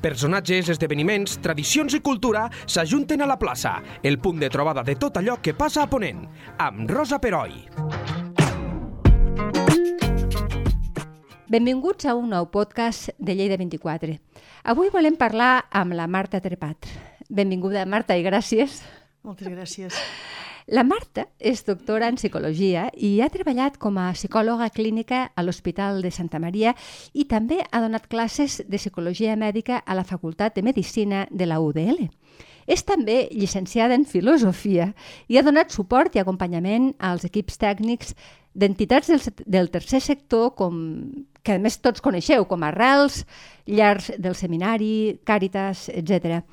Personatges, esdeveniments, tradicions i cultura s'ajunten a la plaça, el punt de trobada de tot allò que passa a Ponent, amb Rosa Peroi. Benvinguts a un nou podcast de Lleida 24. Avui volem parlar amb la Marta Trepat. Benvinguda, Marta, i gràcies. Moltes gràcies. La Marta és doctora en psicologia i ha treballat com a psicòloga clínica a l'Hospital de Santa Maria i també ha donat classes de psicologia mèdica a la Facultat de Medicina de la UDL. És també llicenciada en filosofia i ha donat suport i acompanyament als equips tècnics d'entitats del, del tercer sector com, que a més tots coneixeu, com Arrels, Llars del Seminari, Càritas, etc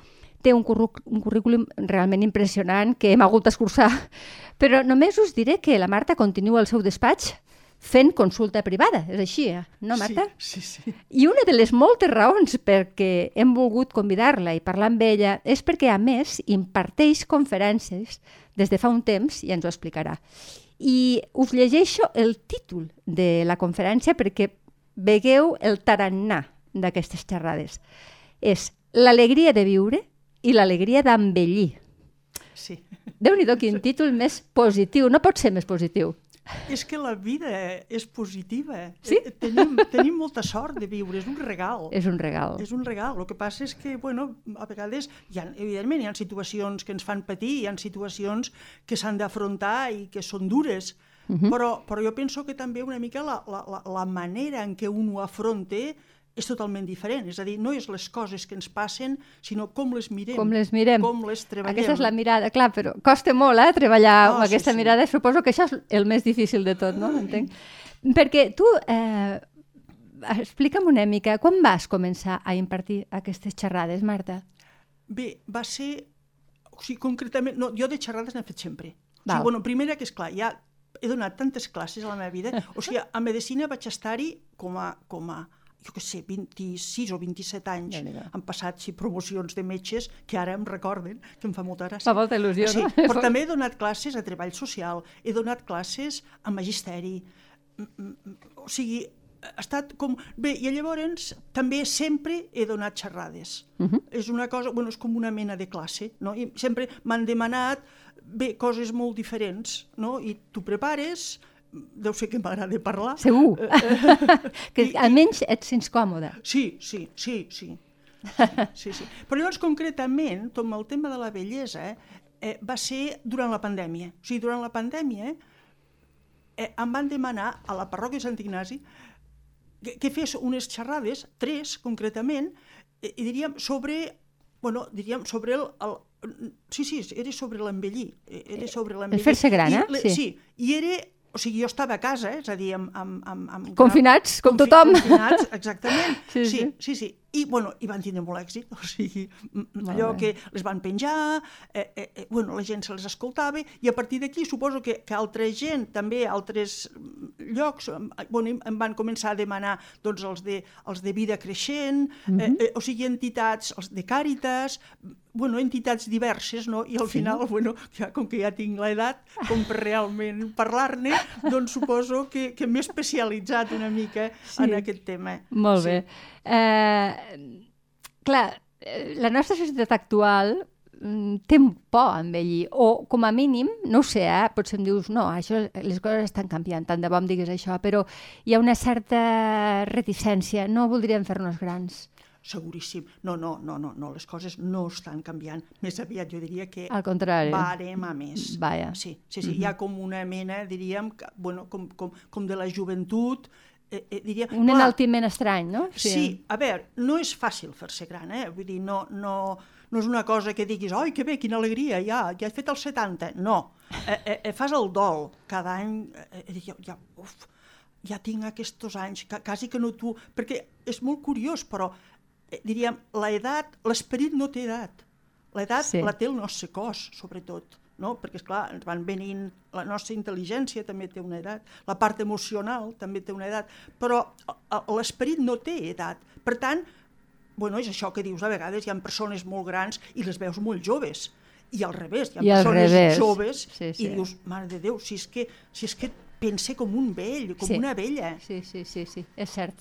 té un, un currículum realment impressionant que hem hagut d'escurçar. Però només us diré que la Marta continua al seu despatx fent consulta privada, és així, eh? no Marta? Sí, sí, sí. I una de les moltes raons perquè hem volgut convidar-la i parlar amb ella és perquè, a més, imparteix conferències des de fa un temps i ens ho explicarà. I us llegeixo el títol de la conferència perquè vegueu el tarannà d'aquestes xerrades. És L'alegria de viure i l'alegria d'envellir. Sí. Déu-n'hi-do, quin títol més positiu. No pot ser més positiu. És que la vida és positiva. Sí? Eh, Tenim, tenim molta sort de viure, és un regal. És un regal. És un regal. El que passa és que, bueno, a vegades, hi ha, evidentment, hi ha situacions que ens fan patir, hi ha situacions que s'han d'afrontar i que són dures, uh -huh. però, però jo penso que també una mica la, la, la, la manera en què un ho afronta és totalment diferent. És a dir, no és les coses que ens passen, sinó com les mirem. Com les mirem. Com les treballem. Aquesta és la mirada, clar, però costa molt, eh, treballar Oh, amb sí, aquesta sí. mirada. Suposo que això és el més difícil de tot, no? Entenc. Perquè tu, eh, explica'm una mica, quan vas començar a impartir aquestes xerrades, Marta? Bé, va ser... O sigui, concretament... No, jo de xerrades n'he fet sempre. O Val. sigui, bueno, primera que, és clar ja he donat tantes classes a la meva vida. O sigui, a Medicina vaig estar-hi com a, com a jo què sé, 26 o 27 anys. Déu-n'hi-do. Han passat sí, promocions de metges que ara em recorden, que em fa molta gràcia. Fa molta il·lusió, sí, no? Però també he donat classes a treball social, he donat classes a magisteri, Mm, mm, mm, o sigui, ha estat com... Bé, i llavors també sempre he donat xerrades. Uh -huh. És una cosa, bueno, és com una mena de classe, no? I sempre m'han demanat, bé, coses molt diferents, no? I tu prepares, deu ser que m'agrada parlar. Segur. que I- almenys et sents còmode. Sí, sí, sí, sí. Sí, sí. Però llavors, concretament, com el tema de la bellesa, eh, va ser durant la pandèmia. O sigui, durant la pandèmia eh, em van demanar a la parròquia de Sant Ignasi que, que fes unes xerrades, tres concretament, eh, i diríem sobre, bueno, diríem sobre el, el Sí, sí, era sobre l'envellir. eh, Era sobre l'envellir. fer-se gran, I eh? le- Sí. Sí, i era... O sigui, jo estava a casa, eh? és a dir, amb... amb, amb, amb Confinats, com confi- tothom. Confinats, exactament. Sí, sí, sí. sí, sí. I, bueno, i van tindre molt èxit, o sigui, allò bé. que les van penjar, eh, eh, eh, bueno, la gent se les escoltava, i a partir d'aquí suposo que, que altra gent, també altres llocs, bueno, em- van començar a demanar doncs, els, de, els de vida creixent, Mhm. eh, eh, o sigui, entitats, els de Càritas, bueno, entitats diverses, no? I al Sí. final, bueno, ja, com que ja tinc l'edat, com per realment parlar-ne, doncs suposo que, que m'he especialitzat una mica Sí. en aquest tema. Molt Sí. bé. Eh, clar, eh, la nostra societat actual mm, té por a envellir, o com a mínim, no ho sé, eh, potser em dius, no, això, les coses estan canviant, tant de bo em diguis això, però hi ha una certa reticència, no voldríem fer-nos grans. Seguríssim. No, no, no, no, no, les coses no estan canviant. Més aviat jo diria que Al contrari. varem a més. Vaja. Sí, sí, sí. Hi ha com una mena, diríem, que, bueno, com, com, com de la joventut, eh, eh, diria... Un clar, enaltiment estrany, no? Sí. a veure, no és fàcil fer-se gran, eh? Vull dir, no, no, no és una cosa que diguis, oi, que bé, quina alegria, ja, ja he fet els 70. No, eh, eh, eh, fas el dol cada any, eh, eh, ja, ja, uf, ja tinc aquests anys, que, quasi que no tu... Perquè és molt curiós, però eh, diríem, l'edat, l'esperit no té edat. L'edat Sí. la té el nostre cos, sobretot no? perquè és clar, ens van venint, la nostra intel·ligència també té una edat, la part emocional també té una edat, però a- a- l'esperit no té edat. Per tant, bueno, és això que dius, a vegades hi ha persones molt grans i les veus molt joves, i al revés, hi ha I persones revés. joves Sí, sí. i dius, mare de Déu, si és que, si és que pense com un vell, com Sí. una vella. Sí, sí, sí, sí, és cert.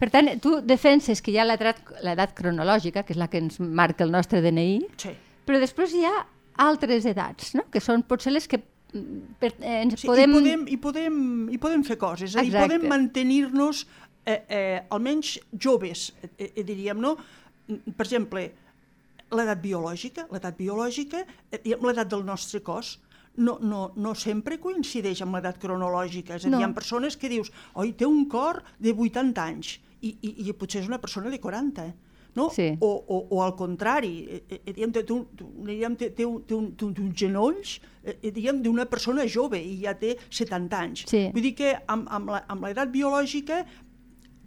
Per tant, tu defenses que hi ha l'edat cronològica, que és la que ens marca el nostre DNI, Sí. però després hi ha altres edats, no? que són potser les que mm, per, eh, ens Sí, podem... i, podem, i, podem, I podem fer coses, eh? i Exacte. podem mantenir-nos eh, eh, almenys joves, eh, eh, diríem, no? Mm, Per exemple, l'edat biològica, l'edat biològica, eh, diguem, l'edat del nostre cos, no, no, no sempre coincideix amb l'edat cronològica. És a dir, No. hi ha persones que dius, oi, té un cor de 80 anys, i, i, i potser és una persona de 40, eh? no? Sí. o, o, o al contrari, eh, eh, diguem, té, un, té, té, un, té, un, té un- té uns genolls eh, eh, diguem, d'una persona jove i ja té 70 anys. Sí. Vull dir que amb, amb l'edat biològica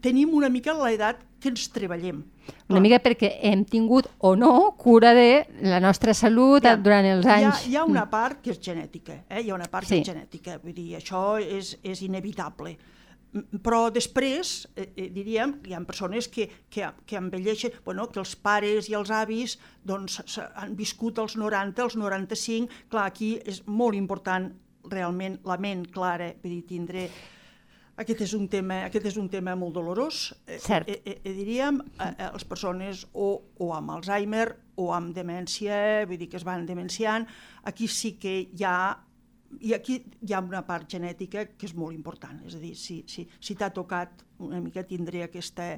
tenim una mica l'edat que ens treballem. Una mica perquè hem tingut o no cura de la nostra salut ha- durant els anys. Hi ha, hi ha una part que és genètica, eh? hi ha una part Sí. que és genètica, vull dir, això és, és inevitable. M- Però després, eh, eh, diríem, hi ha persones que, que, que envelleixen, bueno, que els pares i els avis doncs, han viscut als 90, als 95, clar, aquí és molt important realment la ment clara, vull dir, tindre... Aquest és un tema, aquest és un tema molt dolorós, eh, Cert. eh, eh, eh, diríem, eh, eh, les persones o, o amb Alzheimer o amb demència, vull dir que es van demenciant, aquí sí que hi ha i aquí hi ha una part genètica que és molt important, és a dir, si, si, si t'ha tocat una mica tindre aquesta,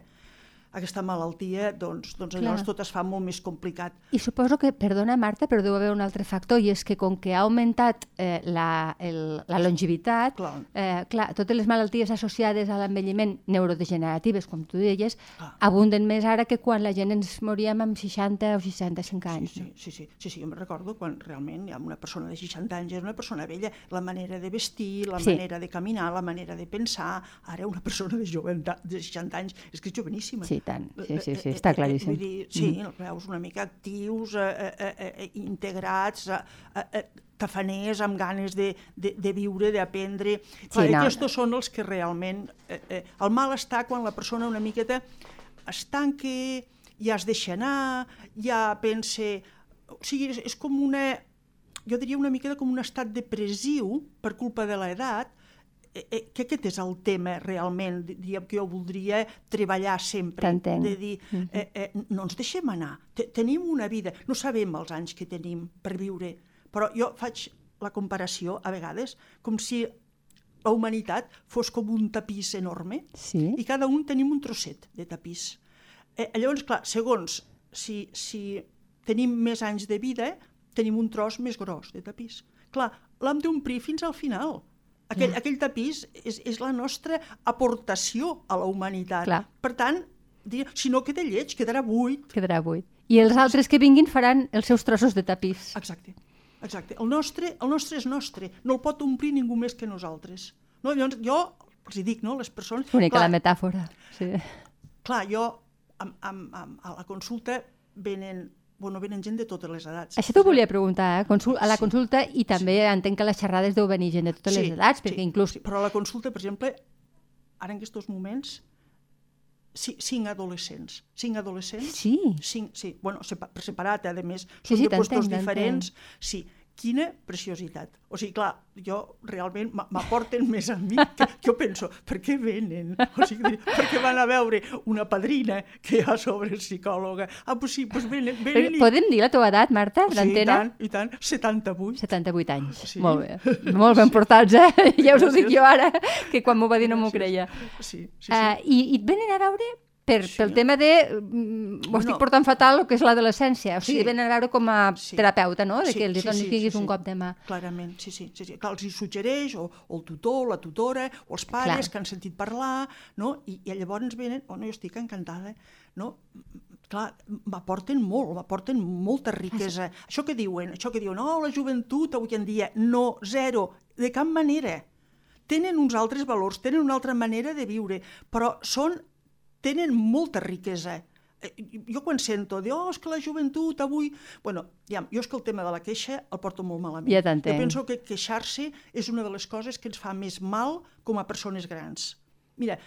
aquesta malaltia, doncs, doncs Clar. llavors tot es fa molt més complicat. I suposo que, perdona Marta, però deu haver un altre factor, i és que com que ha augmentat eh, la, el, la longevitat, Clar. eh, clar, totes les malalties associades a l'envelliment neurodegeneratives, com tu deies, Clar. abunden més ara que quan la gent ens moríem amb 60 o 65 anys. Sí, sí, sí, sí, sí, jo me'n recordo quan realment ha una persona de 60 anys, és una persona vella, la manera de vestir, la Sí. manera de caminar, la manera de pensar, ara una persona de, jove, de 60 anys és que és joveníssima. Sí, tant. Sí, sí, sí, Eh, eh, està eh, claríssim. Vull dir, sí, els veus una mica actius, eh, eh, eh, eh, integrats, eh, eh, eh, tafaners, amb ganes de, de, de viure, d'aprendre. Clar, no, aquests són els que realment... Eh, eh, el mal està quan la persona una miqueta es tanca, ja es deixa anar, ja pensa... O sigui, és, és com una... Jo diria una miqueta com un estat depressiu per culpa de l'edat, eh, eh, que aquest és el tema realment, di- diríem que jo voldria treballar sempre. De dir, eh, eh, no ens deixem anar, Te tenim una vida, no sabem els anys que tenim per viure, però jo faig la comparació, a vegades, com si la humanitat fos com un tapís enorme Sí. i cada un tenim un trosset de tapís. Eh, llavors, clar, segons si, si tenim més anys de vida, tenim un tros més gros de tapís. Clar, l'hem d'omplir fins al final. Aquell, aquell tapís és, és la nostra aportació a la humanitat. Clar. Per tant, si no queda lleig, quedarà buit. Quedarà buit. I els altres que vinguin faran els seus trossos de tapís. Exacte. Exacte. El nostre, el nostre és nostre. No el pot omplir ningú més que nosaltres. No? Llavors, jo els dic, no?, les persones... Bonica clar, la metàfora. Sí. clar, jo amb, amb, amb, a la consulta venen, bueno, venen gent de totes les edats. Això t'ho volia preguntar, eh? Consul a la Sí. consulta i també entenc que les xerrades deu venir gent de totes les edats, perquè inclús... Sí, però a la consulta, per exemple, ara en aquests moments, ci- cinc adolescents. Cinc adolescents? Sí. Cinc, sí, bueno, per separat, a més, Sí, són sí, de diferents. Sí, quina preciositat. O sigui, clar, jo realment m'a- m'aporten més a mi que, jo penso, per què venen? O sigui, perquè van a veure una padrina que hi ha sobre psicòloga. Ah, doncs sí, doncs venen, venen i... Podem dir la teva edat, Marta, Sí, i d'antena? tant, i tant, 78. 78 anys. Sí. Molt bé. Molt ben portats, eh? Ja us ho dic jo ara, que quan m'ho va dir no m'ho creia. Sí, sí, sí. Uh, i, I et venen a veure per, Sí. pel tema de... mm, Ho estic No. portant fatal, el que és l'adolescència. O sigui, Sí. venen a veure com a Sí. terapeuta, no? De Sí, que els sí, donis sí, sí, un sí. cop de mà. Clarament, sí, sí. sí, sí. Clar, els hi suggereix, o, o el tutor, la tutora, o els pares Clar. que han sentit parlar, no? I, i llavors venen, oh, no, jo estic encantada, no? Clar, m'aporten molt, m'aporten molta riquesa. Això que diuen, això que diuen, oh, la joventut avui en dia, no, zero, de cap manera. Tenen uns altres valors, tenen una altra manera de viure, però són, tenen molta riquesa. Eh, Jo quan sento de, oh, és que la joventut avui... Bueno, ja, jo és que el tema de la queixa el porto molt malament. Ja t'entenc. Jo penso que queixar-se és una de les coses que ens fa més mal com a persones grans. Mira,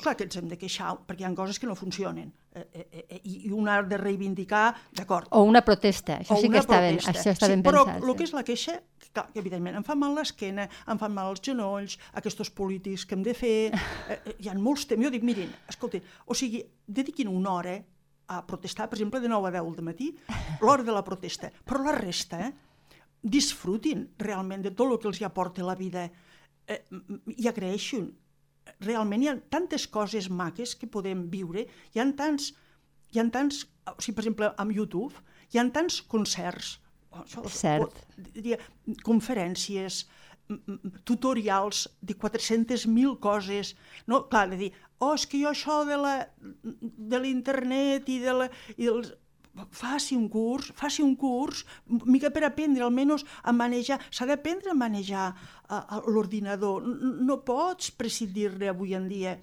clar que ens hem de queixar, perquè hi ha coses que no funcionen. Eh, eh, eh, i, I un ha de reivindicar, d'acord, O una protesta. Això o sí que una està ben, protesta. això està sí, ben però pensat. el sí. que és la queixa, clar, que evidentment em fa mal l'esquena, em fan mal els genolls, aquests polítics que hem de fer, eh, eh, hi ha molts temes. Jo dic, mirin, escolti, o sigui, dediquin una hora a protestar, per exemple, de 9 a 10 del matí, l'hora de la protesta, però la resta, eh, disfrutin realment de tot el que els hi aporta la vida eh, i agraeixin. Realment hi ha tantes coses maques que podem viure, hi ha tants, hi ha tants o sigui, per exemple, amb YouTube, hi ha tants concerts, Cert. Diria, conferències, tutorials de 400.000 coses, no? Clar, de dir, oh, és que jo això de l'internet i, de la, i dels faci un curs, faci un curs, mica per aprendre almenys a manejar, s'ha d'aprendre a manejar l'ordinador, no pots prescindir-ne avui en dia.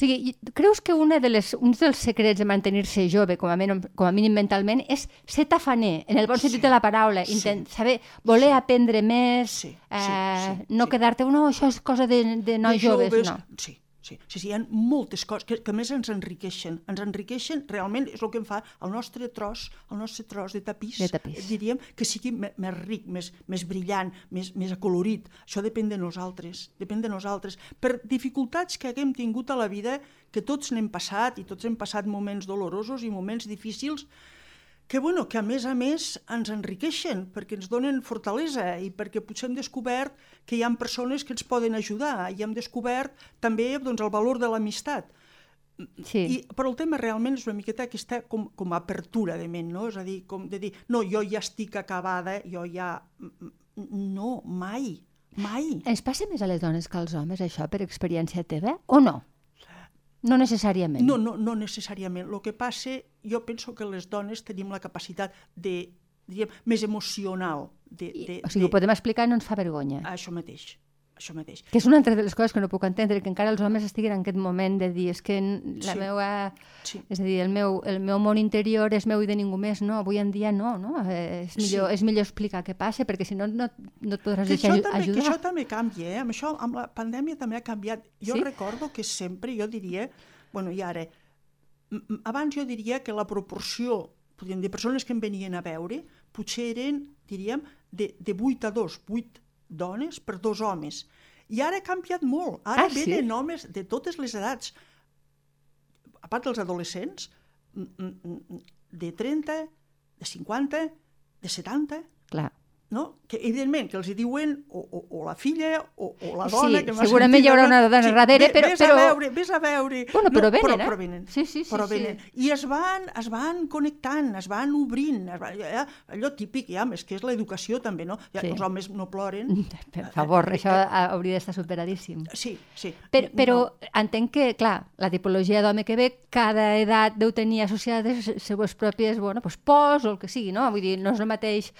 Sigui, creus que una de les, un dels secrets de mantenir-se jove, com a, mínim, com a mínim mentalment, és ser tafaner, en el bon sentit sí, de la paraula, intent, sí, saber, voler sí, aprendre més, sí, eh, sí, no sí. quedar-te, no, això és cosa de, de nois de joves, joves, no. Sí, Sí, sí, sí, hi ha moltes coses que, que més ens enriqueixen. Ens enriqueixen, realment, és el que em fa el nostre tros, el nostre tros de tapís, de tapís. diríem, que sigui més ric, més, més brillant, més, més acolorit. Això depèn de nosaltres, depèn de nosaltres. Per dificultats que haguem tingut a la vida, que tots n'hem passat, i tots hem passat moments dolorosos i moments difícils, que, bueno, que a més a més ens enriqueixen perquè ens donen fortalesa i perquè potser hem descobert que hi ha persones que ens poden ajudar i hem descobert també doncs, el valor de l'amistat. Sí. I, però el tema realment és una miqueta aquesta com, com a apertura de ment, no? És a dir, com de dir, no, jo ja estic acabada, jo ja... No, mai, mai. Ens passa més a les dones que als homes, això, per experiència teva, o no? No necessàriament. No, no, no necessàriament. El que passa, jo penso que les dones tenim la capacitat de, diríem, més emocional. De, de, o sigui, de... ho podem explicar i no ens fa vergonya. Això mateix això mateix. Que és una altra de les coses que no puc entendre, que encara els homes estiguin en aquest moment de dir és que la Sí. meua... Sí. És a dir, el meu, el meu món interior és meu i de ningú més. No, avui en dia no, no? Eh, És millor, Sí. és millor explicar què passa, perquè si no, no, no et podràs Que deixar això, també, que ajudar. això també canvia, eh? Amb això, amb la pandèmia també ha canviat. Jo Sí? recordo que sempre, jo diria, bueno, i ara, abans jo diria que la proporció podríem dir, persones que em venien a veure, potser eren, diríem, de, de 8 a 2, 8 dones per dos homes. I ara ha canviat molt. Ara Ah, sí? venen homes de totes les edats. A part dels adolescents, mm, mm, mm, de 30, de 50, de 70, Clar. No? que evidentment que els hi diuen o, o, o la filla o, o la Sí, dona que m'ha segurament sentit, hi haurà no? una dona darrere, ve- però- Vés però- a veure, vés a veure. Bueno, però venen, però, eh? Però venen. Sí, sí, sí, però sí. venen. I es van, es van connectant, es van obrint. Es van, ja, allò típic, ja, és que és l'educació també, no? Ja, Sí. Els homes no ploren. Per favor, això hauria d'estar superadíssim. Sí, sí. Però, però No. entenc que, clar, la tipologia d'home que ve, cada edat deu tenir associades les seues pròpies, bueno, pues, pors o el que sigui, no? Vull dir, no és el mateix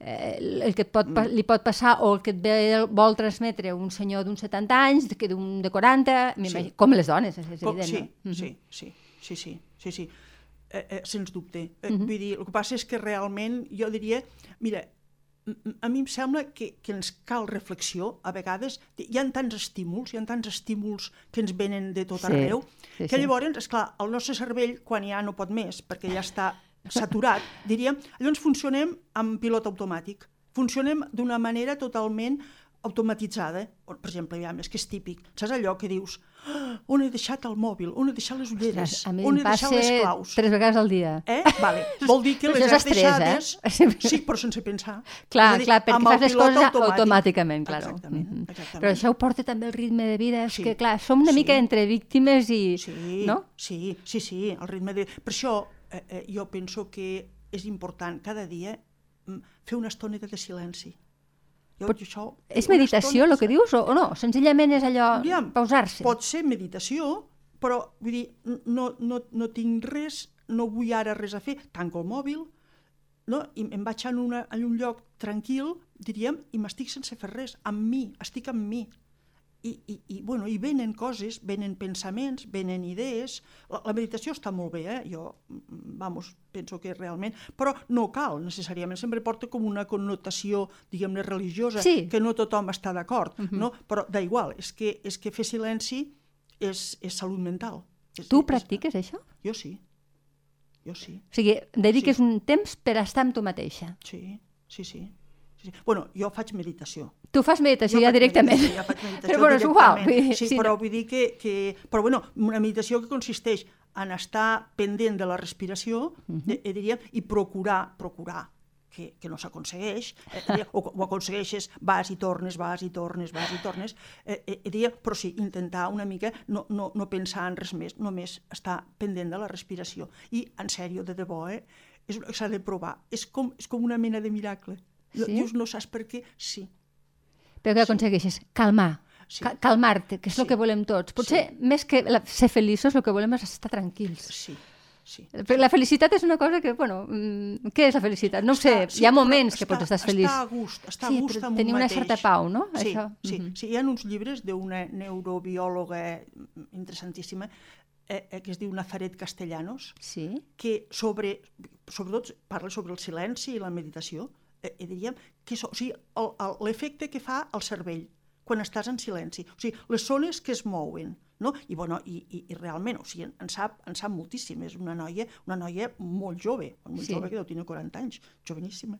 eh, el que et pot, Mm. li pot passar o el que et ve, vol transmetre un senyor d'uns 70 anys que d'un de 40, m'imagino- com les dones, és, és Com- evident, sí, no? Mhm. sí, sí, sí, sí, sí, sí. Eh, eh, sens dubte. Eh, Mhm. Vull dir, el que passa és que realment jo diria, mira, a mi em sembla que, que ens cal reflexió, a vegades, hi ha tants estímuls, hi ha tants estímuls que ens venen de tot Sí, arreu, sí, que sí. llavors, és clar, el nostre cervell, quan ja no pot més, perquè ja està saturat, diríem, llavors funcionem amb pilot automàtic. Funcionem d'una manera totalment automatitzada. Per exemple, ja, és que és típic. Saps allò que dius, "Ah, on he deixat el mòbil, on he deixat les ulleres, Ostres, a mi on he deixat les claus? tres vegades al dia. Eh? Vale. Vol dir que les has eh? deixades... Sí, però sense pensar. Clar, dir, clar, perquè fas les coses automàtic. automàticament, claro. Exactament, Mhm. exactament. Però això ho porta també el ritme de vida, és Sí, que, clar, som una sí. mica entre víctimes i... Sí, No? sí, sí, sí, el ritme de... Per això eh, eh, jo penso que és important cada dia mm, fer una estoneta de silenci. Jo, Pot- això, És meditació, estona- el que dius, o, o no? Senzillament és allò, pausar-se. Pot ser meditació, però vull dir, no, no, no tinc res, no vull ara res a fer, tanco el mòbil, no? i em vaig en, una, en un lloc tranquil, diríem, i m'estic sense fer res, amb mi, estic amb mi. I, i, i, bueno, i venen coses, venen pensaments, venen idees. La, la meditació està molt bé, eh? jo, mm, vamos, penso que realment... Però no cal, necessàriament. Sempre porta com una connotació, diguem-ne, religiosa, Sí. que no tothom està d'acord, no? Però d'igual, és que, és que fer silenci és, és salut mental. És, Tu és- practiques això? Jo sí. Jo sí. O sigui, dediques un temps per estar amb tu mateixa. Sí, sí, sí. Sí. Bueno, jo faig meditació. Tu fas meditació Jo ja directament. meditació, jo faig meditació però bueno, és igual. dir, Sí, però vull dir que, que... Però bueno, una meditació que consisteix en estar pendent de la respiració, Mhm. eh, eh, diríem, i procurar, procurar, que, que no s'aconsegueix, eh, diria, o ho aconsegueixes, vas i tornes, vas i tornes, vas i tornes, eh, eh, diria, però sí, intentar una mica no, no, no pensar en res més, només estar pendent de la respiració. I, en sèrio, de debò, eh, s'ha de provar. És com, és com una mena de miracle. Sí? Dius, no saps per què? Sí. Però què aconsegueixes? Calmar. Sí. Ca- Calmar-te, que és el Sí. que volem tots. Potser més que la, ser feliços, el que volem és estar tranquils. Sí, sí. Perquè la felicitat és una cosa que, bueno, mm, què és la felicitat? No sé, sí, hi ha però moments que està- pots estar feliç. Està a gust, està Sí, a gust però amb tenir un una mateix. certa pau, no? Sí, Això. sí, Mhm. sí. Hi ha uns llibres d'una neurobiòloga interessantíssima eh, eh, que es diu Nazaret Castellanos, Sí? que sobre, sobretot parla sobre el silenci i la meditació, eh, eh, diríem, que és, o sigui, l'efecte que fa al cervell quan estàs en silenci. O sigui, les zones que es mouen, no? I, bueno, i, i, i realment, o sigui, en, sap, en sap moltíssim. És una noia, una noia molt jove, molt Sí. jove, que deu tenir 40 anys, joveníssima.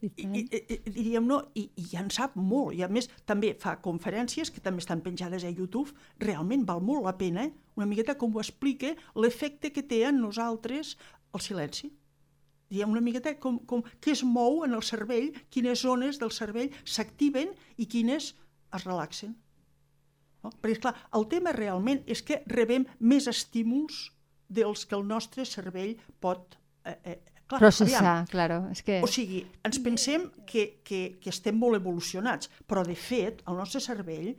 I i, i, i, diríem, no? I, I en sap molt. I a més, també fa conferències que també estan penjades a YouTube. Realment val molt la pena, eh? una miqueta com ho explica, l'efecte que té en nosaltres el silenci. Diguem una miqueta com, com què es mou en el cervell, quines zones del cervell s'activen i quines es relaxen. No? Perquè, clar, el tema realment és que rebem més estímuls dels que el nostre cervell pot... Eh, eh, clar, Processar, claro. És que... o sigui, ens pensem que, que, que estem molt evolucionats, però de fet el nostre cervell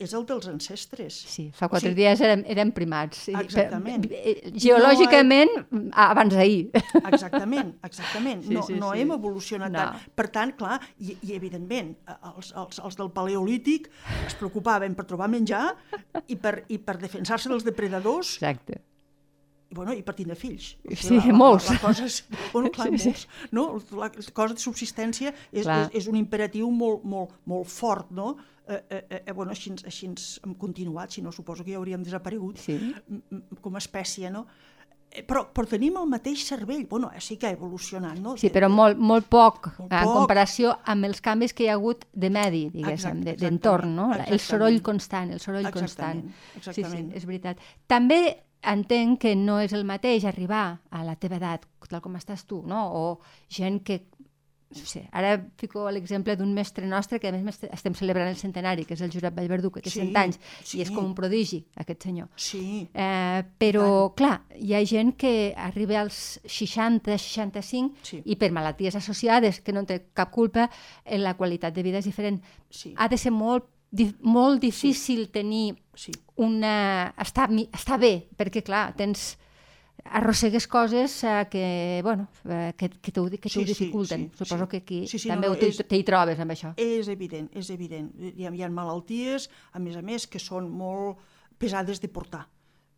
és el dels ancestres. Sí, fa quatre Sí. dies érem, érem primats. Sí, Exactament. Però, eh, Geològicament, a- abans d'ahir. Exactament, exactament. Sí, no, sí, no sí. hem evolucionat No. tant. Per tant, clar, i, i evidentment, eh, els, els, els del paleolític es preocupaven per trobar menjar i per, i per defensar-se dels depredadors Exacte. i, bueno, i per tindre fills. O Sí, la, la, molts. La, la cosa és, bueno, clar, Sí, sí. molts. No? La cosa de subsistència és, Clar. és, és un imperatiu molt, molt, molt fort, no? Eh, eh, eh, bueno, així, així hem continuat, si no suposo que ja hauríem desaparegut Sí. com a espècie, no? Eh, Però, però tenim el mateix cervell. Bueno, sí que ha evolucionat, no? Sí, però molt, molt poc, Molt en poc. comparació amb els canvis que hi ha hagut de medi, diguéssim, d'entorn, no? El exactament. soroll constant, el soroll constant. Exactament, exactament. Sí, sí, és veritat. També entenc que no és el mateix arribar a la teva edat, tal com estàs tu, no? O gent que no sé, ara fico l'exemple d'un mestre nostre que a més estem celebrant el centenari, que és el Josep Vallverdú, que té Sí, 100 anys, sí. i és com un prodigi, aquest senyor. Sí, Eh, però, clar, hi ha gent que arriba als 60, 65 Sí. i per malalties associades, que no en té cap culpa, eh, la qualitat de vida és diferent. sí, Ha de ser molt, di molt difícil tenir sí. una... Estar, estar bé, perquè, clar, tens arrossegues coses eh, que, bueno, eh, que, que t'ho que Sí, sí, dificulten. sí, Suposo sí. que aquí Sí, sí, també no, no, t'hi trobes amb això. És evident, és evident. Hi ha, hi ha malalties, a més a més, que són molt pesades de portar.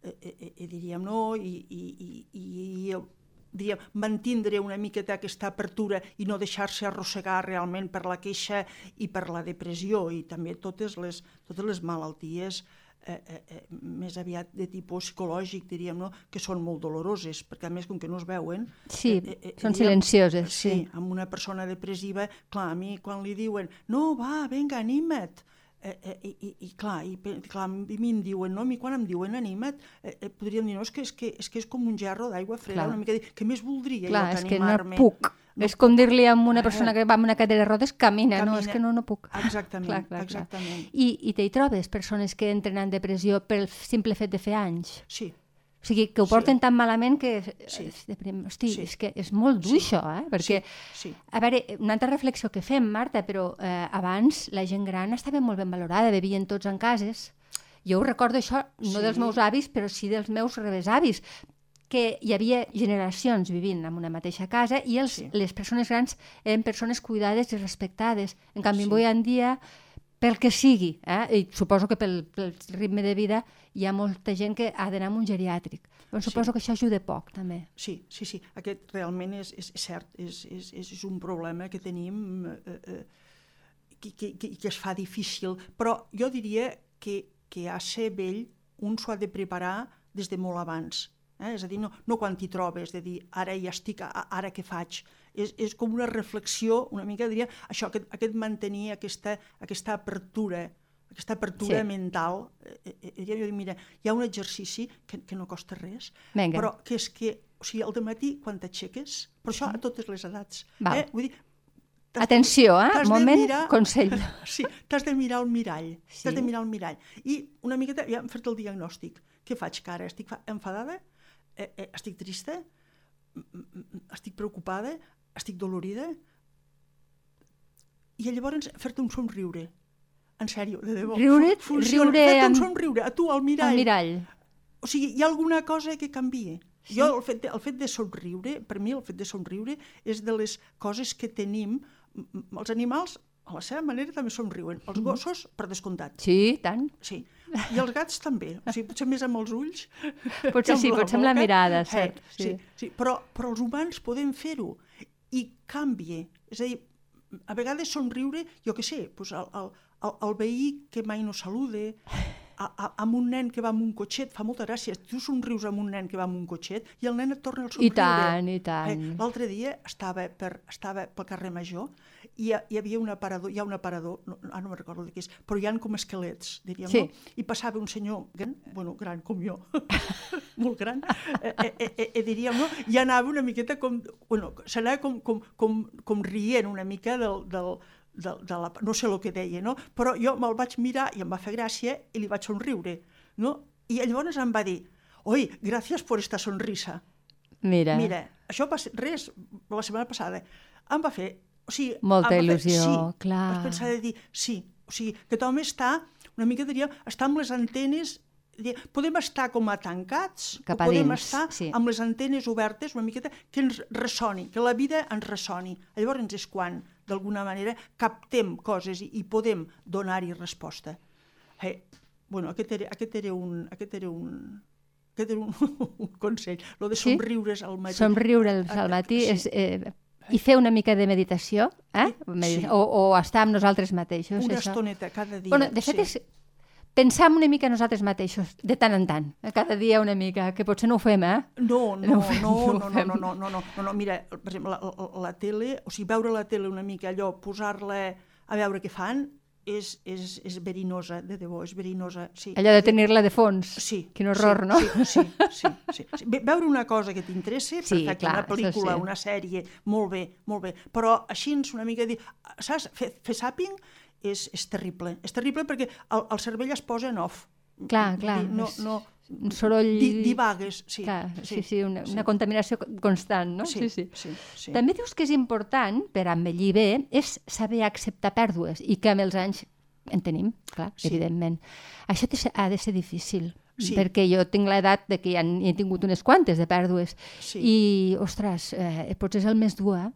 Eh, eh, eh, diríem, no? I, i, i, i diríem, mantindre una miqueta aquesta apertura i no deixar-se arrossegar realment per la queixa i per la depressió i també totes les, totes les malalties eh, eh, eh, més aviat de tipus psicològic, diríem, no? que són molt doloroses, perquè a més, com que no es veuen... Sí, eh, són diríem, silencioses, Sí, sí. amb una persona depressiva, clar, a mi quan li diuen no, va, vinga, anima't, eh, eh, i, i, i clar, i, clar, a mi em diuen, no, a mi quan em diuen anima't, eh, eh, podríem dir, no, és que és, que, és, que és com un gerro d'aigua freda, Clar. una mica, de, què més voldria Clar, jo és que que no animar-me? puc. No és com dir-li a una persona que va amb una cadira de rodes, camina, no, és Camina. que no, no puc. Exactament, Clar, clar, clar. exactament. I, i t'hi trobes persones que entren en depressió pel simple fet de fer anys. Sí, O sigui, que ho porten tan malament que... Sí. Hosti, Sí. és que és molt dur això, eh? Perquè, sí, a veure, una altra reflexió que fem, Marta, però eh, abans la gent gran estava molt ben valorada, vivien tots en cases. Jo ho recordo això, no Sí. dels meus avis, però sí dels meus rebesavis, que hi havia generacions vivint en una mateixa casa i els, Sí. les persones grans eren persones cuidades i respectades. En canvi, Sí. avui en dia, pel que sigui, eh? i suposo que pel, pel ritme de vida hi ha molta gent que ha d'anar a un geriàtric. Però suposo que això ajuda poc, també. sí, sí, sí. Aquest realment és, és, és cert, és, és, és un problema que tenim eh, eh, que, que, que, que es fa difícil, però jo diria que, que a ser vell un s'ho ha de preparar des de molt abans. Eh? És a dir, no, no quan t'hi trobes, de dir, ara ja estic, ara què faig? És, és com una reflexió, una mica, diria, això, aquest, aquest mantenir aquesta, aquesta apertura, aquesta apertura sí. mental. Eh, eh, eh jo dic, mira, hi ha un exercici que, que no costa res, Venga. però que és que, o sigui, al matí quan t'aixeques, però això a totes les edats, Val. eh? vull dir, Atenció, eh? Moment, mirar, consell. Sí, t'has de mirar al mirall. Sí. T'has de mirar al mirall. I una miqueta, ja hem fet el diagnòstic. Què faig, que ara estic enfadada? Eh, eh, estic trista? Estic preocupada? Estic dolorida? I llavors fer-te un somriure. En sèrio, de debò. Riure, Funciona. riure Fer-te un somriure, a tu, al mirall. Al mirall. O sigui, hi ha alguna cosa que canvia. Sí. Jo, el fet, de, el fet de somriure, per mi el fet de somriure és de les coses que tenim els animals, a la seva manera, també somriuen. Els Mhm. gossos, per descomptat. Sí, tant. Sí. I els gats també. O sigui, potser més amb els ulls. Potser sí, la potser amb la mirada, cert, Eh, sí. sí. sí. Però, però els humans podem fer-ho. I canvia. És a dir, a vegades somriure, jo què sé, doncs el, el, el, el veí que mai no salude, a, a, amb un nen que va amb un cotxet, fa molta gràcia. Tu somrius amb un nen que va amb un cotxet i el nen et torna el I somriure. tant, i tant. Eh, L'altre dia estava, per, estava pel carrer Major i hi, hi havia un aparador, hi ha un aparador, no, ah, no me'n recordo de què és, però hi han com esquelets, diríem, Sí. no? I passava un senyor gran, bueno, gran com jo, molt gran, eh, eh, eh, eh, diríem, no? I anava una miqueta com, bueno, s'anava com, com, com, com rient una mica del, del, de, de la, no sé el que deia, no? però jo me'l vaig mirar i em va fer gràcia i li vaig somriure. No? I llavors em va dir, oi, gràcies per esta sonrisa. Mira, Mira, això va ser res, la setmana passada, em va fer... O sigui, Molta il·lusió, fer, sí, clar. Vaig pensar de dir, sí, o sigui, que tothom està, una mica diria, està amb les antenes podem estar com a tancats Cap o a podem dins, estar sí. amb les antenes obertes una miqueta que ens ressoni, que la vida ens ressoni. Llavors és quan, d'alguna manera, captem coses i, i podem donar-hi resposta. Eh, bueno, aquest era, aquest era un... Aquest era un aquest era un, un consell, lo de Sí? somriure's al matí. somriure al matí Sí. és, eh, i fer una mica de meditació, eh? Sí. o, o estar amb nosaltres mateixos. Una això. estoneta cada dia. Bueno, de fet, sí. és pensar una mica nosaltres mateixos, de tant en tant, cada dia una mica, que potser no ho fem, eh? No, No no, fem, no, no no, no, no, no, no, no, no, mira, per exemple, la, la, la tele, o sigui, veure la tele una mica allò, posar-la a veure què fan, és, és, és verinosa, de debò, és verinosa, sí. Allò de tenir-la de fons. Sí. Quin horror, sí, no? Sí, sí, sí, sí, sí. Ve- Veure una cosa que t'interessa, Sí, perfecte, clar, una pel·lícula, sí. una sèrie, molt bé, molt bé. Però així ens una mica dir, saps, fer, fer sàping és, és terrible. És terrible perquè el, el cervell es posa en off. Clar, clar, No, no, un soroll... di, divagues, sí. Clar, sí, sí, una, una contaminació co- constant, no? Sí, sí, sí, sí. També dius que és important, per envellir bé, és saber acceptar pèrdues i que amb els anys en tenim, clar, Sí. evidentment. Això ha de ser difícil, Sí. perquè jo tinc l'edat de que ja he tingut unes quantes de pèrdues Sí. i, ostres, eh, potser és el més dur, eh?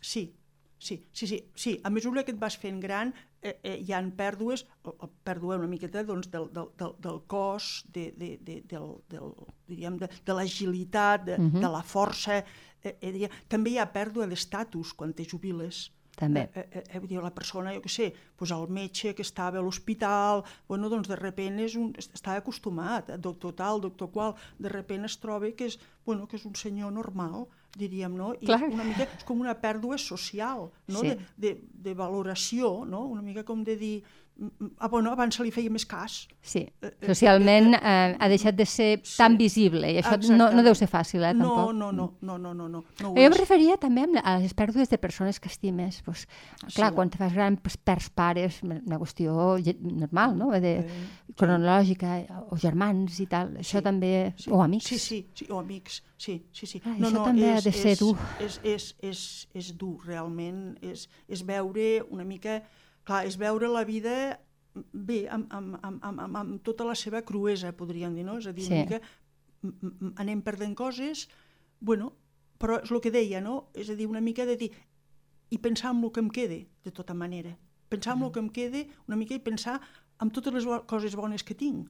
Sí, sí, sí, sí, sí. A mesura que et vas fent gran, eh, eh, hi han pèrdues, o, o pèrdua una miqueta doncs, del, del, del, del cos, de, de, de, del, del, diríem, de, de l'agilitat, de, Mhm. de la força. Eh, eh, també hi ha pèrdua d'estatus quan te jubiles. També. Eh, eh, eh, dir, la persona, jo què sé, doncs el metge que estava a l'hospital, bueno, doncs de repent és un, estava acostumat, doctor tal, doctor qual, de repent es troba que és, bueno, que és un senyor normal, diríem, no? I Clar. una mica és com una pèrdua social, no? Sí. De, de, de valoració, no? Una mica com de dir, ah, bueno, abans se li feia més cas. Sí, eh, socialment eh, ha deixat de ser Sí. tan visible i això no, no deu ser fàcil, eh, no, tampoc. no, no, no, no, no, no, no Jo em és. referia també a les pèrdues de persones que estimes. Pues, clar, Sí. quan te fas gran pues, perds pares, una qüestió normal, no? De, Eh, cronològica, o germans i tal, això Sí, també, Sí. o amics. Sí, sí, sí, o amics, sí, sí, sí. Clar, això també ha de ser és, dur. És, és, és, és dur, realment. És, és veure una mica... Clar, és veure la vida bé, amb, amb, amb, amb, amb, tota la seva cruesa, podríem dir, no? És a dir, una Sí. mica anem perdent coses, bueno, però és el que deia, no? És a dir, una mica de dir, i pensar en el que em quede, de tota manera. Pensar en el que em quede una mica i pensar en totes les coses bones que tinc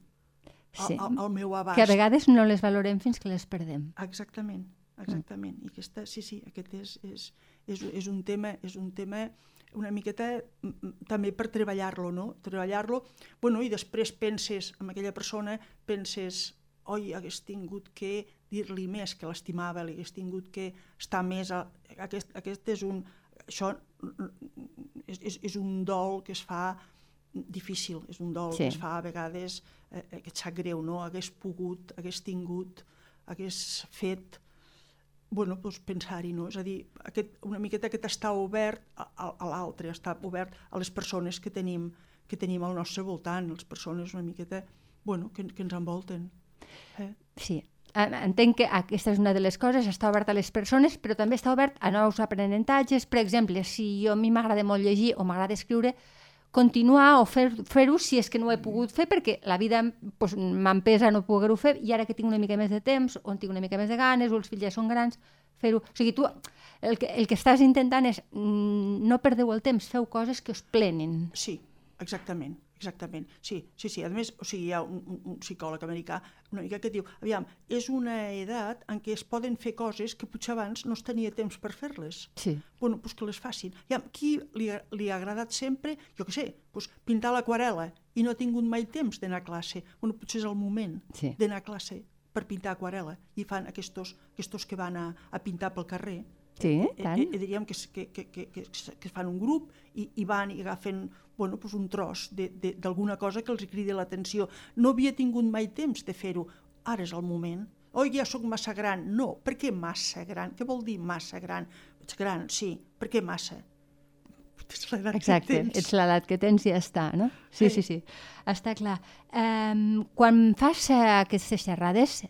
Sí. al, al meu abast. Que a vegades no les valorem fins que les perdem. Exactament, exactament. I aquesta, sí, sí, aquest és, és, és, és un tema, és un tema una miqueta mm, mm, també per treballar-lo, no? Treballar-lo, bueno, i després penses en aquella persona, penses, oi, hagués tingut que dir-li més que l'estimava, li hagués tingut que estar més... A... Aquest, aquest és un... Això és, és, és un dol que es fa difícil, és un dol sí. que es fa a vegades eh, eh, que et sap greu, no? Hagués pogut, hagués tingut, hagués fet bueno, doncs pensar-hi, no? És a dir, aquest, una miqueta aquest està obert a, a, a l'altre, està obert a les persones que tenim, que tenim al nostre voltant, les persones una miqueta bueno, que, que ens envolten. Eh? Sí, entenc que aquesta és una de les coses, està obert a les persones, però també està obert a nous aprenentatges. Per exemple, si jo a mi m'agrada molt llegir o m'agrada escriure, continuar o fer-ho fer si és que no ho he pogut fer perquè la vida pues, m'empesa no poder-ho fer i ara que tinc una mica més de temps o tinc una mica més de ganes o els fills ja són grans, fer-ho. O sigui, tu el que, el que estàs intentant és mm, no perdeu el temps, feu coses que us plenen. Sí, exactament. Exactament, sí, sí, sí. A més, o sigui, hi ha un, un psicòleg americà una mica que diu, aviam, és una edat en què es poden fer coses que potser abans no es tenia temps per fer-les. Sí. Bueno, doncs que les facin. Aviam, qui li, li ha agradat sempre, jo què sé, doncs pintar l'aquarela i no ha tingut mai temps d'anar a classe. Bueno, potser és el moment sí. d'anar a classe per pintar aquarela i fan aquests, aquests que van a, a pintar pel carrer Sí, eh, tant. Eh, eh, diríem que, que, que, que, que, que fan un grup i, i van i agafen bueno, pues un tros d'alguna cosa que els cridi l'atenció. No havia tingut mai temps de fer-ho. Ara és el moment. Oi, ja sóc massa gran. No, per què massa gran? Què vol dir massa gran? Ets gran, sí. Per què massa? Ets Exacte, ets l'edat que tens i ja està, no? Sí, sí, sí. sí. Està clar. Um, quan fas uh, aquestes xerrades,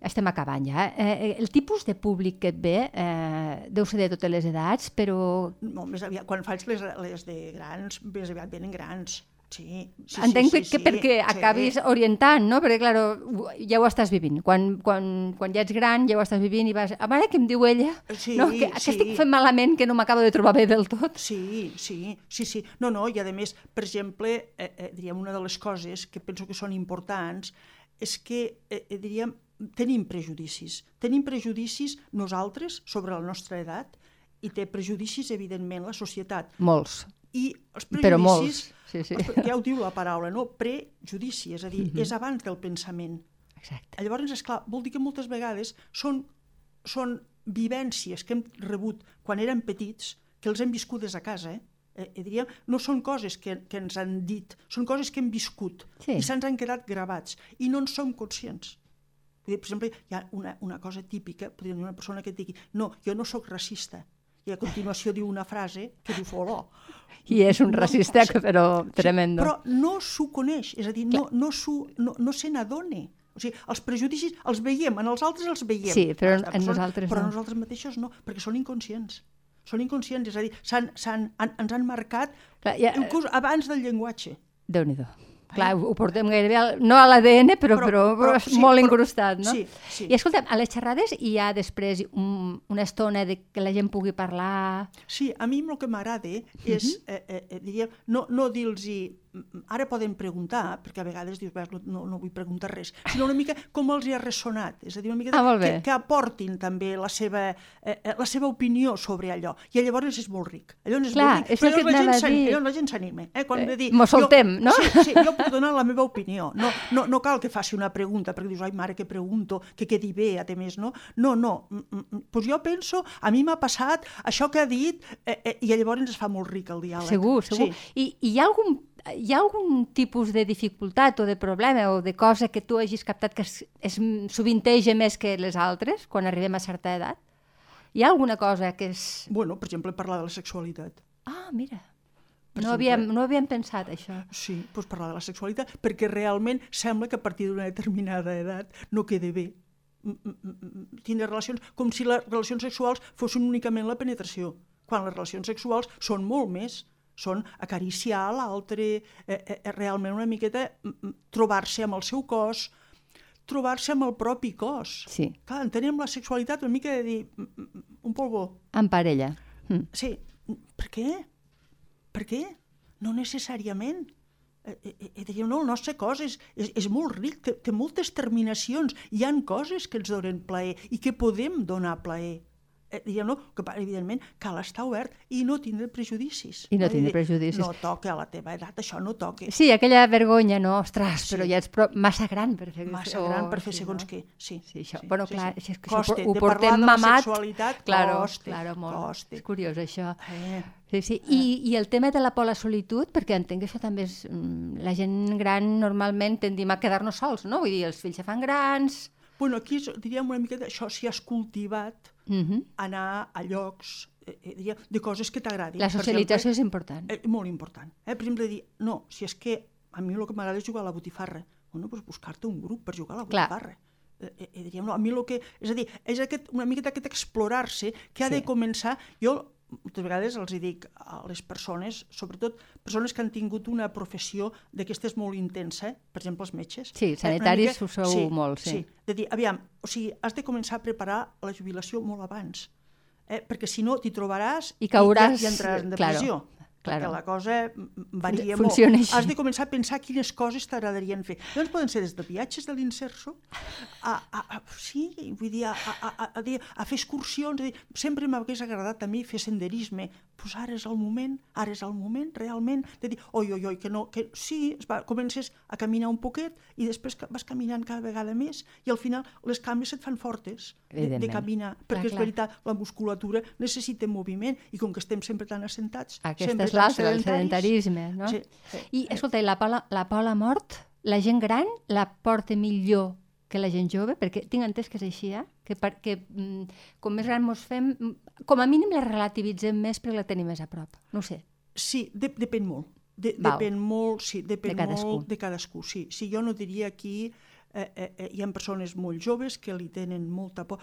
estem acabant ja. Eh? eh? El tipus de públic que et ve eh, deu ser de totes les edats, però... No, més aviat, quan faig les, les de grans, més aviat venen grans. Sí, sí, Entenc sí, sí, que sí, perquè sí. acabis orientant, no? Perquè, clar, ja ho estàs vivint. Quan, quan, quan ja ets gran, ja ho estàs vivint i vas... A veure què em diu ella? Sí, no? Que, sí. que estic fent malament, que no m'acabo de trobar bé del tot. Sí, sí, sí, sí. No, no, i a més, per exemple, eh, eh, diríem, una de les coses que penso que són importants és que, eh, eh diríem, tenim prejudicis. Tenim prejudicis nosaltres sobre la nostra edat i té prejudicis, evidentment, la societat. Molts. I els prejudicis... Però molts, sí, sí. Ja ho diu la paraula, no? Prejudici, és a dir, uh mhm. -huh. és abans del pensament. Exacte. Llavors, és clar, vol dir que moltes vegades són, són vivències que hem rebut quan érem petits, que els hem viscudes a casa, eh? Eh, diríem, no són coses que, que ens han dit, són coses que hem viscut sí. i se'ns han quedat gravats i no en som conscients. Per exemple, hi ha una, una cosa típica, podria dir una persona que et digui no, jo no sóc racista, i a continuació diu una frase que diu foló. I és un racista, no, però tremendo. Sí, però no s'ho coneix, és a dir, no, no, no, no se n'adona. O sigui, els prejudicis els veiem, en els altres els veiem. Sí, però en, en nosaltres però no. Però nosaltres mateixos no, perquè són inconscients. Són inconscients, és a dir, s han, s han, han, ens han marcat Clar, ja, inclús abans del llenguatge. Déu-n'hi-do. Clar, ho portem gairebé, al, no a l'ADN, però, però, però, però sí, molt però, incrustat, no? Sí, sí. I escolta, a les xerrades hi ha després un, una estona de que la gent pugui parlar... Sí, a mi el que m'agrada és, uh -huh. eh, eh, eh, diria, no, no dir-los ara poden preguntar, perquè a vegades dius, no, no vull preguntar res, sinó una mica com els hi ha ressonat, és a dir, una mica ah, que, que aportin també la seva, eh, eh, la seva opinió sobre allò, i llavors és molt ric. Allò és Clar, molt ric, és el que la, gent dir... la gent s'anima. Eh? Quan eh, dir, M'ho soltem, jo, no? Sí, sí, jo puc donar la meva opinió. No, no, no cal que faci una pregunta, perquè dius, ai mare, que pregunto, que quedi bé, a més, no? No, no, mm, pues jo penso, a mi m'ha passat això que ha dit, eh, eh, i llavors es fa molt ric el diàleg. Segur, segur. Sí. I, I hi ha algun hi ha algun tipus de dificultat o de problema o de cosa que tu hagis captat que es, es sovinteja més que les altres quan arribem a certa edat? Hi ha alguna cosa que és... Bueno, per exemple, parlar de la sexualitat. Ah, mira. Per no, havíem, no havíem pensat això. Sí, doncs parlar de la sexualitat, perquè realment sembla que a partir d'una determinada edat no quede bé tindre relacions, com si les relacions sexuals fossin únicament la penetració, quan les relacions sexuals són molt més són acariciar l'altre, eh, eh, eh, realment una miqueta trobar-se amb el seu cos, trobar-se amb el propi cos. Sí. Clar, entenem la sexualitat una mica de dir un polvo. En parella. Mm. Sí. Per què? Per què? No necessàriament. Eh, eh, eh, diríem, no, el nostre cos és, és, és molt ric, té, té moltes terminacions, hi han coses que ens donen plaer i que podem donar plaer. Eh, diríem, no, que evidentment cal estar obert i no tindre prejudicis. I no Eh, tindre prejudicis. No toca a la teva edat, això no toca. Sí, aquella vergonya, no? Ostres, Sí. però ja ets pro... massa gran per fer... Massa gran per fer sí, segons no? què, sí. Sí, això. Bueno, clar, si és que Coste, això ho de portem parlar de la mamat. sexualitat, claro, coste, claro, molt. coste. És curiós, això. Eh, Sí, sí. I, I el tema de la por a la solitud, perquè entenc que això també és... mm, La gent gran normalment tendim a quedar-nos sols, no? Vull dir, els fills se fan grans... Bueno, aquí és, diríem una mica d'això, si has cultivat Mm -hmm. anar a llocs eh, eh, de coses que t'agradin. La socialització és exemple, important. eh, molt important. Eh? Per exemple, dir, no, si és que a mi el que m'agrada és jugar a la botifarra. Bueno, doncs buscar-te un grup per jugar a la botifarra. Eh, eh, eh, diríem, no, a mi el que... És a dir, és aquest, una miqueta aquest explorar-se que ha Sí. de començar... Jo moltes vegades els hi dic a les persones, sobretot persones que han tingut una professió d'aquestes molt intensa, eh? per exemple els metges. Sí, eh, sanitaris mica- ho sou molt, sí. sí. De dir, aviam, o sigui, has de començar a preparar la jubilació molt abans, eh? perquè si no t'hi trobaràs I cauràs, i, i entraràs en depressió. claro. Perquè la cosa mm, varia Funciona molt. així. Has de començar a pensar quines coses t'agradarien fer. Llavors poden ser des de viatges de l'inserso a, a, a, sí, vull dir, a, a, a, a, dir, a fer excursions. A dir, sempre m'hagués agradat a mi fer senderisme. Pues ara és el moment, ara és el moment, realment, de dir, oi, oi, oi, que no, que sí, es va, comences a caminar un poquet i després vas caminant cada vegada més i al final les cames et fan fortes de, de caminar, Clar, perquè és clar. veritat, la musculatura necessita moviment i com que estem sempre tan assentats, Aquesta sempre l'altra, el sedentaris, sedentarisme, no? Sí. I, escolta, i la por, a la, la por a la mort, la gent gran la porta millor que la gent jove? Perquè tinc entès que és així, eh? Que, per, que mm, com més gran mos fem, mm, com a mínim la relativitzem més perquè la tenim més a prop. No sé. Sí, de, depèn molt. De, Val. depèn molt, sí, depèn De cadascú. molt de cadascú. Sí, sí, jo no diria aquí... Eh, eh, eh, hi ha persones molt joves que li tenen molta por.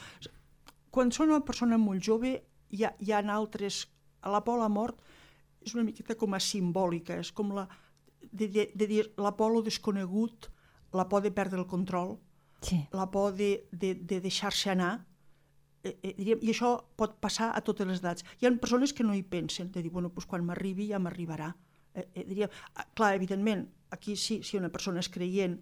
Quan són una persona molt jove, hi ha, hi ha altres... A la por a la mort és una miqueta com a simbòlica, és com la... De, de, de dir la por a lo desconegut, la por de perdre el control, Sí. la por de, de, de deixar-se anar, eh, eh, diríem, i això pot passar a totes les edats. Hi ha persones que no hi pensen, de dir, bueno, doncs quan m'arribi ja m'arribarà. Eh, eh, diríem, ah, clar, evidentment, aquí sí, si una persona és creient,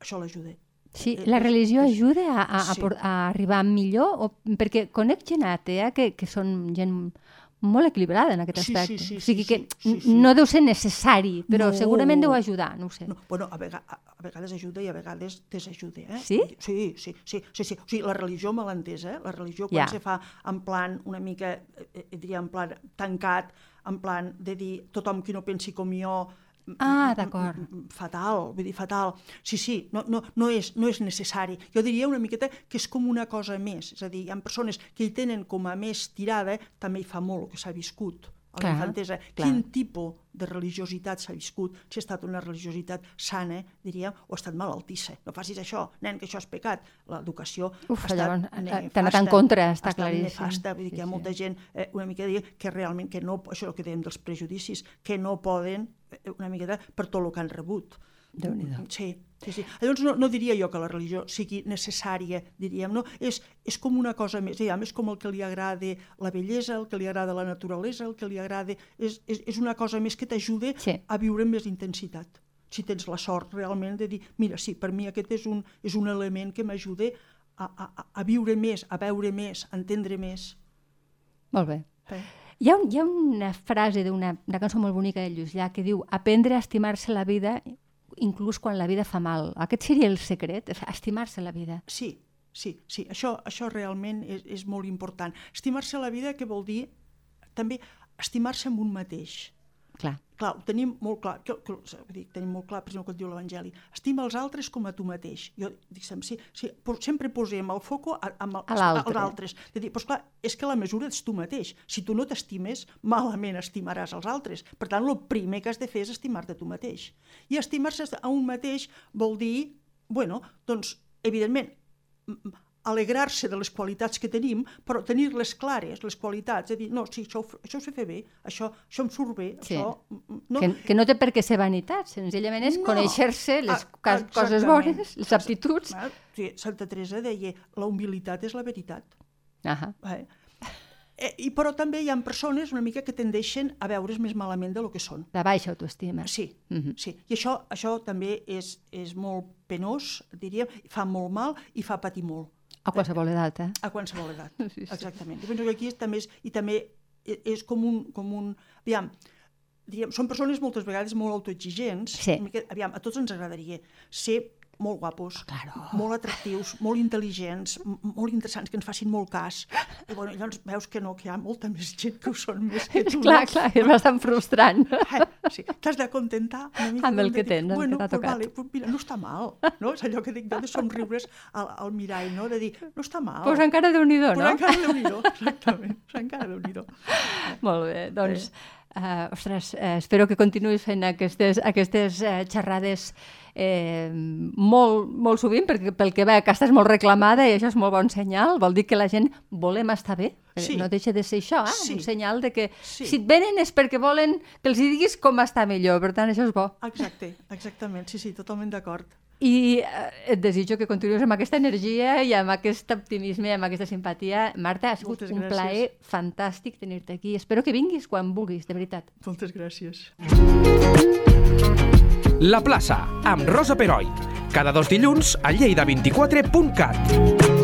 això l'ajuda. Sí, Eh, la religió és- ajuda a, a, a, sí. por- a arribar millor? O, perquè conec gent atea que, que són gent molt equilibrada en aquest Sí, sí, aspecte. sí, o sigui sí, que sí, sí, sí. no deu ser necessari, però No. segurament deu ajudar, no ho sé. No, bueno, a, vega, a, a vegades ajuda i a vegades desajuda. Eh? Sí? Sí, sí, sí, sí, sí. O sigui, la religió me l'ha entès, eh? La religió quan Ja. se fa en plan una mica, eh, eh, diria, en plan tancat, en plan de dir tothom qui no pensi com jo, Ah, d'acord. Fatal, vull dir, fatal. Sí, sí, no, no, no, és, no és necessari. Jo diria una miqueta que és com una cosa més. És a dir, hi ha persones que hi tenen com a més tirada, també hi fa molt el que s'ha viscut a la infantesa. Quin tipus de religiositat s'ha viscut, si ha estat una religiositat sana, diríem, o ha estat malaltissa. No facis això, nen, que això és pecat. L'educació Uf, ha estat llavors, eh, nefasta, t'ha anat en contra, està ha estat claríssim. nefasta, vull dir Sí, que hi ha sí. molta gent, eh, una mica dir que realment, que no, això és el que dèiem dels prejudicis, que no poden, eh, una miqueta, per tot el que han rebut. Déu-n'hi-do. Sí, sí, sí. Llavors no, no diria jo que la religió sigui necessària, diríem, no? És, és com una cosa més, diguem, és com el que li agrada la bellesa, el que li agrada la naturalesa, el que li agrada... És, és, és una cosa més que t'ajuda Sí. a viure amb més intensitat. Si tens la sort realment de dir, mira, sí, per mi aquest és un, és un element que m'ajuda a, a, a- viure més, a veure més, a entendre més. Molt bé. Eh? Hi ha, un, hi ha una frase d'una una cançó molt bonica de Lluís Llach que diu aprendre a estimar-se la vida inclús quan la vida fa mal. Aquest seria el secret, estimar-se la vida. Sí, sí, sí. Això, això realment és, és molt important. Estimar-se la vida, què vol dir? També estimar-se amb un mateix. Clar. Clar, ho tenim molt clar, que, que, vull dir, tenim molt clar, per exemple, quan diu l'Evangeli, estima els altres com a tu mateix. Jo, diguem, sí, sí, po- sempre posem el foco a, el, A l'altre. als altres. Dir, doncs clar, és que la mesura ets tu mateix. Si tu no t'estimes, malament estimaràs els altres. Per tant, el primer que has de fer és estimar-te tu mateix. I estimar-se a un mateix vol dir, bueno, doncs, evidentment, alegrar-se de les qualitats que tenim, però tenir-les clares, les qualitats, és dir, no, sí, això, això ho sé fer bé, això, això em surt bé, Sí. això... mm, No, Que, que no té per què ser vanitat, senzillament és No. conèixer-se les Ah, cas, coses bones, les aptituds. Ah, Sí, Santa Teresa deia, la humilitat és la veritat. Ahà. Eh? Eh, I, però també hi ha persones una mica que tendeixen a veure's més malament de lo que són. La baixa autoestima. Sí, Mhm. sí. I això, això també és, és molt penós, diríem, fa molt mal i fa patir molt. A qualsevol edat, eh? a qualsevol edat. Sí, sí. Exactament. Jo penso que aquí també és, i també e- és com un... Com un aviam, diguem, són persones moltes vegades molt autoexigents. Sí. Mica- Aviam, a tots ens agradaria ser molt guapos, Claro. molt atractius, molt intel·ligents, molt interessants, que ens facin molt cas. I bueno, llavors veus que no, que hi ha molta més gent que ho són més que tu. clar, no? clar, és bastant frustrant. Eh, sí. T'has d'acontentar una mica. Amb el que De tens, amb el bueno, que t'ha pues tocat. Vale, pues mira, no està mal, no? És allò que dic jo de somriures al, al mirall, no? De dir, no està mal. Pues encara Déu-n'hi-do, Pues no? encara déu-n'hi-do, exactament. Encara déu-n'hi-do. Molt bé, doncs, uh, ostres, uh, espero que continuïs fent aquestes, aquestes uh, xerrades eh, molt, molt sovint, perquè pel que veig que estàs molt reclamada i això és molt bon senyal, vol dir que la gent volem estar bé. Eh, Sí. No deixa de ser això, eh? Sí. un senyal de que Sí. si et venen és perquè volen que els diguis com estar millor, per tant això és bo. Exacte, exactament, sí, sí, totalment d'acord. I eh, et desitjo que continuïs amb aquesta energia i amb aquest optimisme i amb aquesta simpatia. Marta, ha sigut Moltes un gràcies. plaer fantàstic tenir-te aquí. Espero que vinguis quan vulguis, de veritat. Moltes gràcies. La plaça, amb Rosa Peroi. Cada dos dilluns a lleida24.cat.